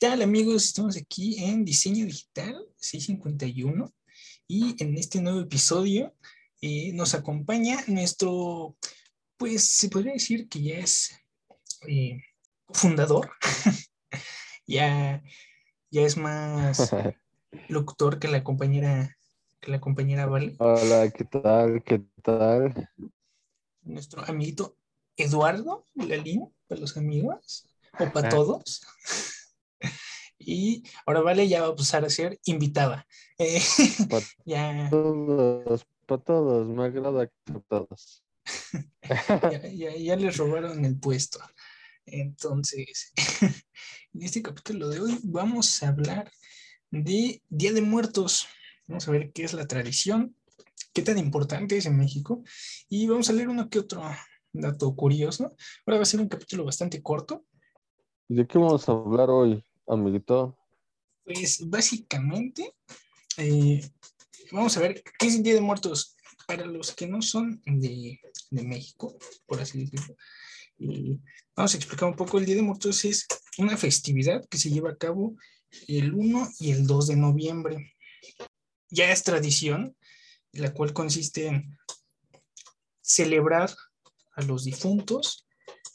tal amigos? Estamos aquí en Diseño Digital 651 y en este nuevo episodio eh, nos acompaña nuestro, pues se podría decir que ya es eh, fundador, ya, ya es más locutor que la compañera, que la compañera Vale. Hola, ¿qué tal? ¿Qué tal? Nuestro amiguito Eduardo Lalín, para los amigos o para todos. Y ahora Vale ya va a pasar a ser invitada. Eh, Para ya, todos, para todos, me agrada que todos. ya, ya, ya les robaron el puesto. Entonces, en este capítulo de hoy vamos a hablar de Día de Muertos. Vamos a ver qué es la tradición, qué tan importante es en México y vamos a leer uno que otro dato curioso. Ahora va a ser un capítulo bastante corto. ¿Y de qué vamos a hablar hoy, amiguito? Pues básicamente, eh, vamos a ver qué es el Día de Muertos para los que no son de, de México, por así decirlo. Vamos a explicar un poco. El Día de Muertos es una festividad que se lleva a cabo el 1 y el 2 de noviembre. Ya es tradición, la cual consiste en celebrar a los difuntos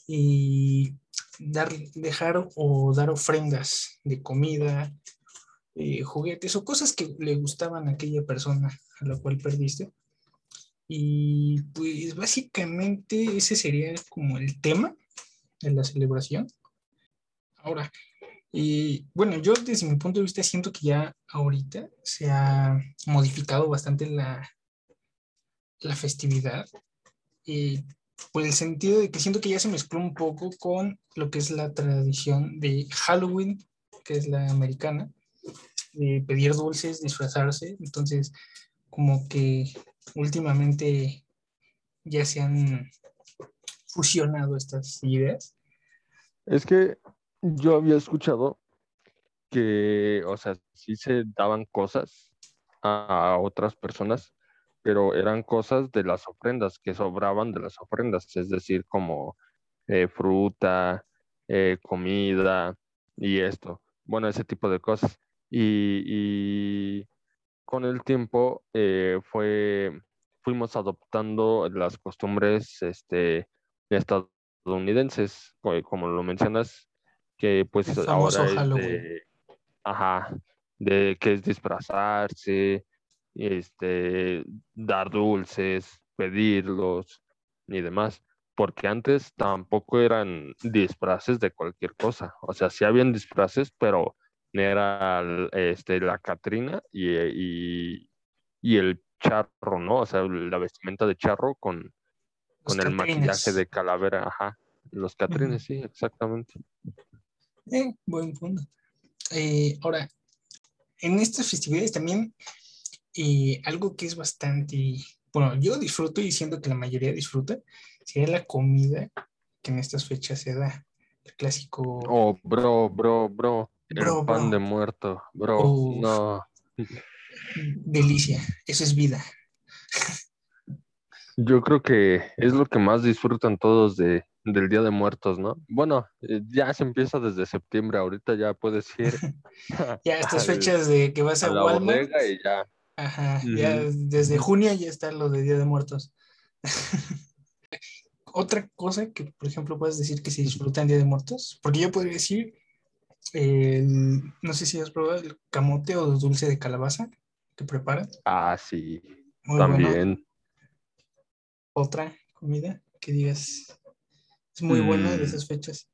y dar, dejar o dar ofrendas de comida, eh, juguetes o cosas que le gustaban a aquella persona a la cual perdiste. Y pues básicamente ese sería como el tema de la celebración. Ahora, y bueno, yo desde mi punto de vista siento que ya ahorita se ha modificado bastante la, la festividad. Y por el sentido de que siento que ya se mezcló un poco con lo que es la tradición de Halloween, que es la americana, de pedir dulces, disfrazarse. Entonces, como que últimamente ya se han fusionado estas ideas. Es que yo había escuchado que, o sea, sí se daban cosas a otras personas, pero eran cosas de las ofrendas, que sobraban de las ofrendas, es decir, como eh, fruta, eh, comida y esto, bueno, ese tipo de cosas. Y, y con el tiempo eh, fue, fuimos adoptando las costumbres este, estadounidenses, co- como lo mencionas, que pues ahora es de, ajá, de que es disfrazarse, este, dar dulces, pedirlos y demás, porque antes tampoco eran disfraces de cualquier cosa, o sea, sí habían disfraces, pero era este, la Catrina y, y, y el charro, ¿no? O sea, la vestimenta de charro con, con el catrines. maquillaje de calavera, ajá, los catrines, sí, exactamente. Eh, buen punto. Eh, ahora, en estas festividades también eh, algo que es bastante, bueno, yo disfruto y siento que la mayoría disfruta, sería la comida que en estas fechas se da. El clásico. Oh, bro, bro, bro, el pan bro. de muerto, bro, Uf. no. Delicia, eso es vida. Yo creo que es lo que más disfrutan todos de, del Día de Muertos, ¿no? Bueno, eh, ya se empieza desde septiembre, ahorita ya puedes ir Ya estas fechas de que vas a a la Walmart, bodega y ya. Ajá, ya desde junio ya está lo de Día de Muertos. Otra cosa que, por ejemplo, puedes decir que se disfruta en Día de Muertos, porque yo podría decir, el- no sé si has probado el camote o dulce de calabaza que preparan. Ah, sí, Muy bueno. también. Otra comida que digas es muy buena de Mm. esas fechas.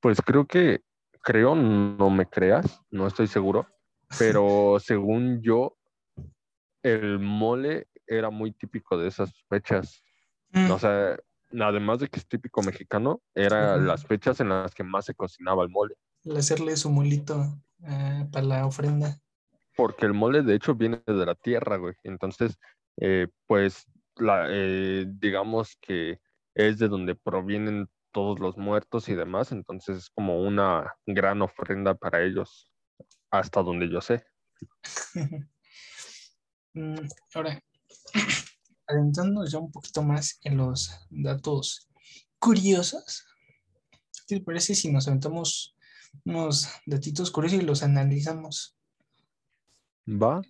Pues creo que, creo, no me creas, no estoy seguro, pero según yo, el mole era muy típico de esas fechas. Mm, O sea, además de que es típico mexicano, eran las fechas en las que más se cocinaba el mole. el hacerle su molito ah, para la ofrenda. Porque el mole, de hecho, viene de la tierra, güey. Entonces, eh, pues, la, eh, digamos que es de donde provienen todos los muertos y demás. Entonces, es como una gran ofrenda para ellos, hasta donde yo sé. Mm, Ahora, adentrándonos ya un poquito más en los datos curiosos, ¿qué te parece si nos aventamos unos datitos curiosos y los analizamos. Va,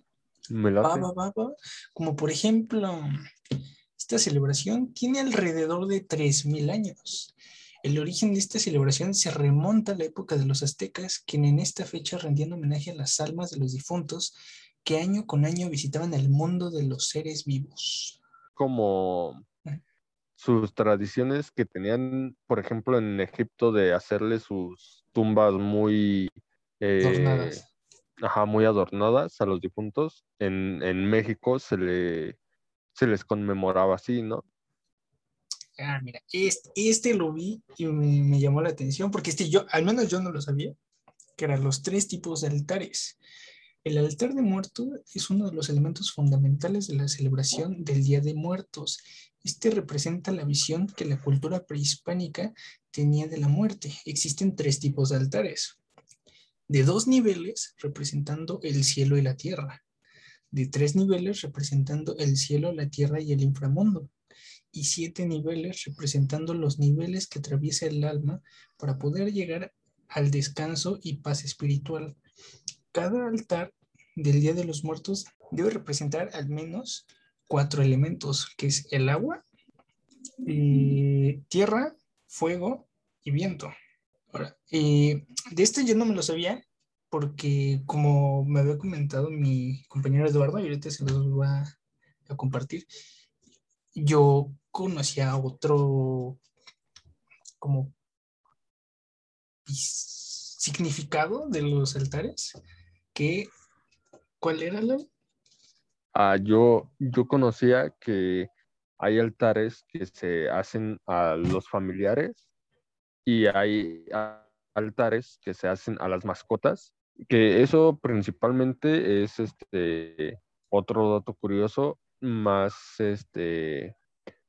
me Va, late. va, va, va. Como por ejemplo, esta celebración tiene alrededor de 3.000 años. El origen de esta celebración se remonta a la época de los aztecas, quien en esta fecha rendían homenaje a las almas de los difuntos que año con año visitaban el mundo de los seres vivos. Como sus tradiciones que tenían, por ejemplo, en Egipto de hacerle sus tumbas muy eh, Adornadas. ajá, muy adornadas a los difuntos. En, en México se le se les conmemoraba así, ¿no? Ah, mira, este, este lo vi y me, llamó la atención porque este yo, al menos yo no lo sabía, que eran los tres tipos de altares. El altar de muertos es uno de los elementos fundamentales de la celebración del Día de Muertos. Este representa la visión que la cultura prehispánica tenía de la muerte. Existen tres tipos de altares. De dos niveles, representando el cielo y la tierra. De tres niveles, representando el cielo, la tierra y el inframundo. Y siete niveles, representando los niveles que atraviesa el alma para poder llegar al descanso y paz espiritual. Cada altar del Día de los Muertos debe representar al menos cuatro elementos, que es el agua, eh, tierra, fuego y viento. Ahora, eh, de este yo no me lo sabía porque como me había comentado mi compañero Eduardo, y ahorita se los va a compartir, yo conocía otro como significado de los altares que ¿cuál era la? Ah, yo, yo conocía que hay altares que se hacen a los familiares y hay altares que se hacen a las mascotas, que eso principalmente es este otro dato curioso, más este,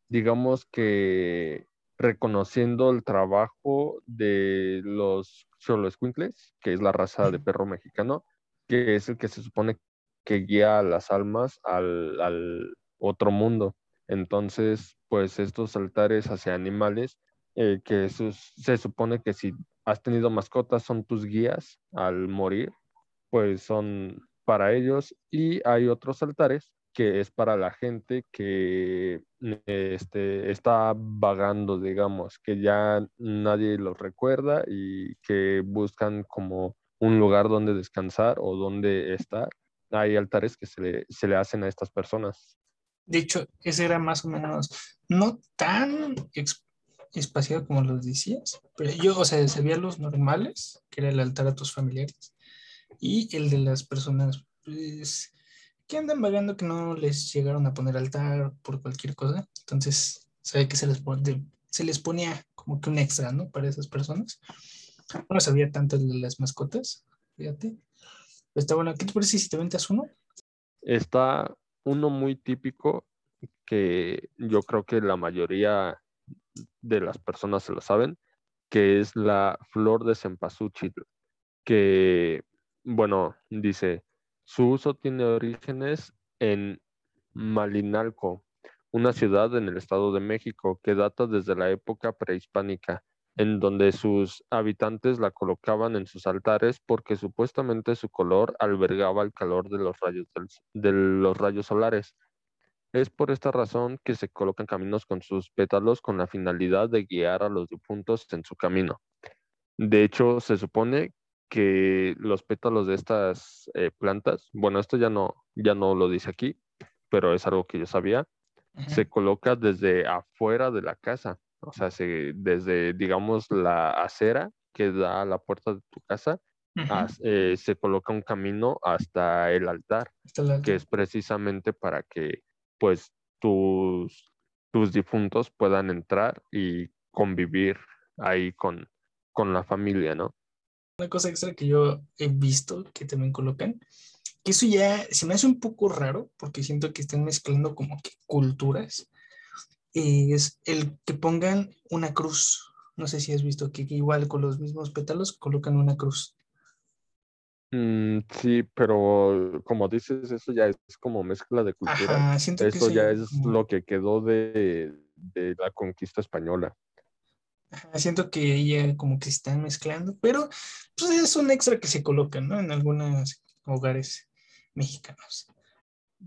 digamos que reconociendo el trabajo de los Xoloescuincles, que es la raza de perro mexicano, que es el que se supone que guía a las almas al, al otro mundo. Entonces, pues estos altares hacia animales, eh, que se supone que si has tenido mascotas son tus guías al morir, pues son para ellos. Y hay otros altares que es para la gente que este, está vagando, digamos, que ya nadie los recuerda y que buscan como un lugar donde descansar o donde estar. Hay altares que se le, se le hacen a estas personas. De hecho, ese era más o menos no tan espaciado como los decías, pero yo, o sea, sabía los normales, que era el altar a tus familiares, y el de las personas pues, que andan vagando que no les llegaron a poner altar por cualquier cosa. Entonces, que se les, pon- de- se les ponía como que un extra, ¿no? Para esas personas. No sabía tanto de las mascotas, fíjate. Está bueno. ¿Qué te parece si te ventas uno? Está uno muy típico que yo creo que la mayoría de las personas se lo saben, que es la flor de cempasúchil, que, bueno, dice, su uso tiene orígenes en Malinalco, una ciudad en el Estado de México que data desde la época prehispánica, en donde sus habitantes la colocaban en sus altares porque supuestamente su color albergaba el calor de los rayos, de los rayos solares. Es por esta razón que se colocan caminos con sus pétalos con la finalidad de guiar a los difuntos en su camino. De hecho, se supone que los pétalos de estas eh, plantas, bueno, esto ya no, ya no lo dice aquí, pero es algo que yo sabía, se coloca desde afuera de la casa, o sea, se- desde, digamos, la acera que da a la puerta de tu casa, as- eh, se coloca un camino hasta el altar Hasta la- que es precisamente para que pues tus, tus difuntos puedan entrar y convivir ahí con, con la familia, ¿no? Una cosa extra que yo he visto que también colocan, que eso ya se me hace un poco raro porque siento que están mezclando como que culturas, es el que pongan una cruz. No sé si has visto que igual con los mismos pétalos colocan una cruz. Mm, sí, pero como dices, eso ya es como mezcla de. Ajá, que Eso ya ya es como- lo que quedó de, de la conquista española. Siento que ella como que se están mezclando, pero pues es un extra que se coloca, ¿no? En algunos hogares mexicanos.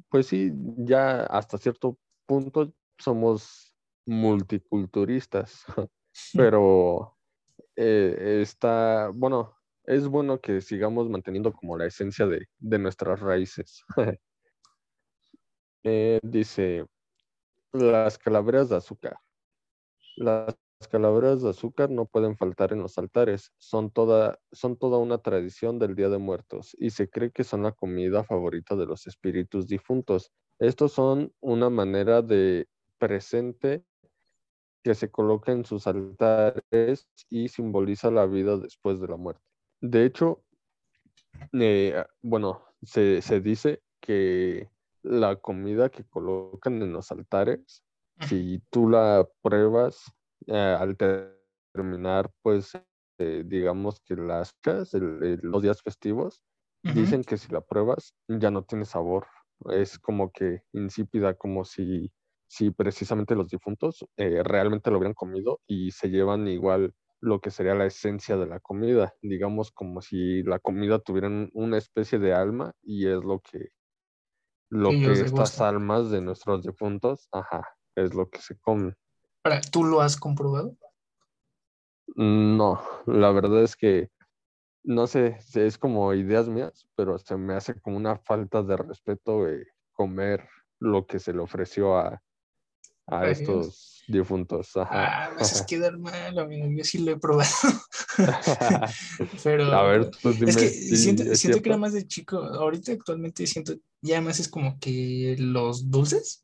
Pues sí, ya hasta cierto punto somos multiculturistas, pero eh, está, bueno, es bueno que sigamos manteniendo como la esencia de, nuestras raíces. Eh, dice, las calaveras de azúcar. Las calaveras de azúcar no pueden faltar en los altares, son toda, son toda una tradición del Día de Muertos y se cree que son la comida favorita de los espíritus difuntos. Estos son una manera de presente que se coloca en sus altares y simboliza la vida después de la muerte. De hecho, eh, bueno, se, dice que la comida que colocan en los altares, si tú la pruebas eh, al terminar, pues, eh, digamos que las los días festivos, dicen que si la pruebas ya no tiene sabor. Es como que insípida, como si, si precisamente los difuntos realmente lo hubieran comido y se llevan igual lo que sería la esencia de la comida, digamos como si la comida tuviera una especie de alma y es lo que lo que estas almas de nuestros difuntos, ajá, es lo que se comen. Ahora, ¿tú lo has comprobado? No, la verdad es que no sé, es como ideas mías, pero se me hace como una falta de respeto comer lo que se le ofreció a, a estos difuntos. Ajá. Ah, me haces quedar mal, amigo. Yo sí lo he probado. Pero. A ver, tú dime, Es que siento, siento que era más de chico. Ahorita actualmente siento ya más es como que los dulces.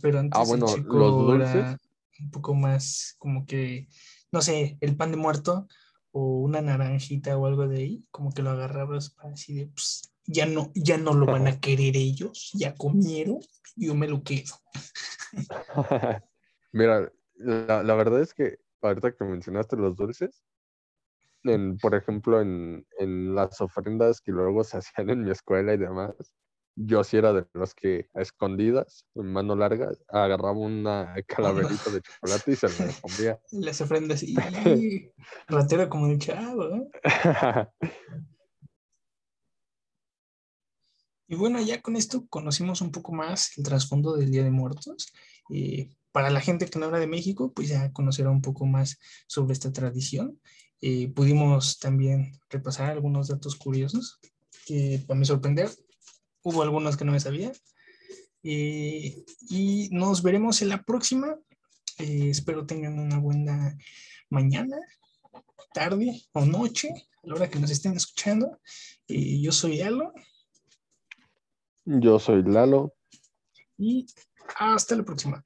Pero antes ah, bueno, chico los dulces. Era un poco más como que, no sé, el pan de muerto o una naranjita o algo de ahí, como que lo agarrabas así de, pues, ya no, ya no lo van a querer ellos, ya comieron, yo me lo quedo. Mira, la, verdad es que ahorita que mencionaste los dulces, en, por ejemplo, en, en, las ofrendas que luego se hacían en mi escuela y demás, yo sí era de los que a escondidas, en mano larga, agarraba una calaverita de chocolate y se la comía. Las ofrendas, y ratero como un chavo. ¿eh? Y bueno, ya con esto conocimos un poco más el trasfondo del Día de Muertos. Eh, para la gente que no habla de México, pues ya conocerá un poco más sobre esta tradición. Eh, pudimos también repasar algunos datos curiosos que para mi sorprender, hubo algunos que no me sabía. Eh, y nos veremos en la próxima. Eh, espero tengan una buena mañana, tarde o noche, a la hora que nos estén escuchando. Eh, yo soy Alo. Yo soy Lalo. Y hasta la próxima.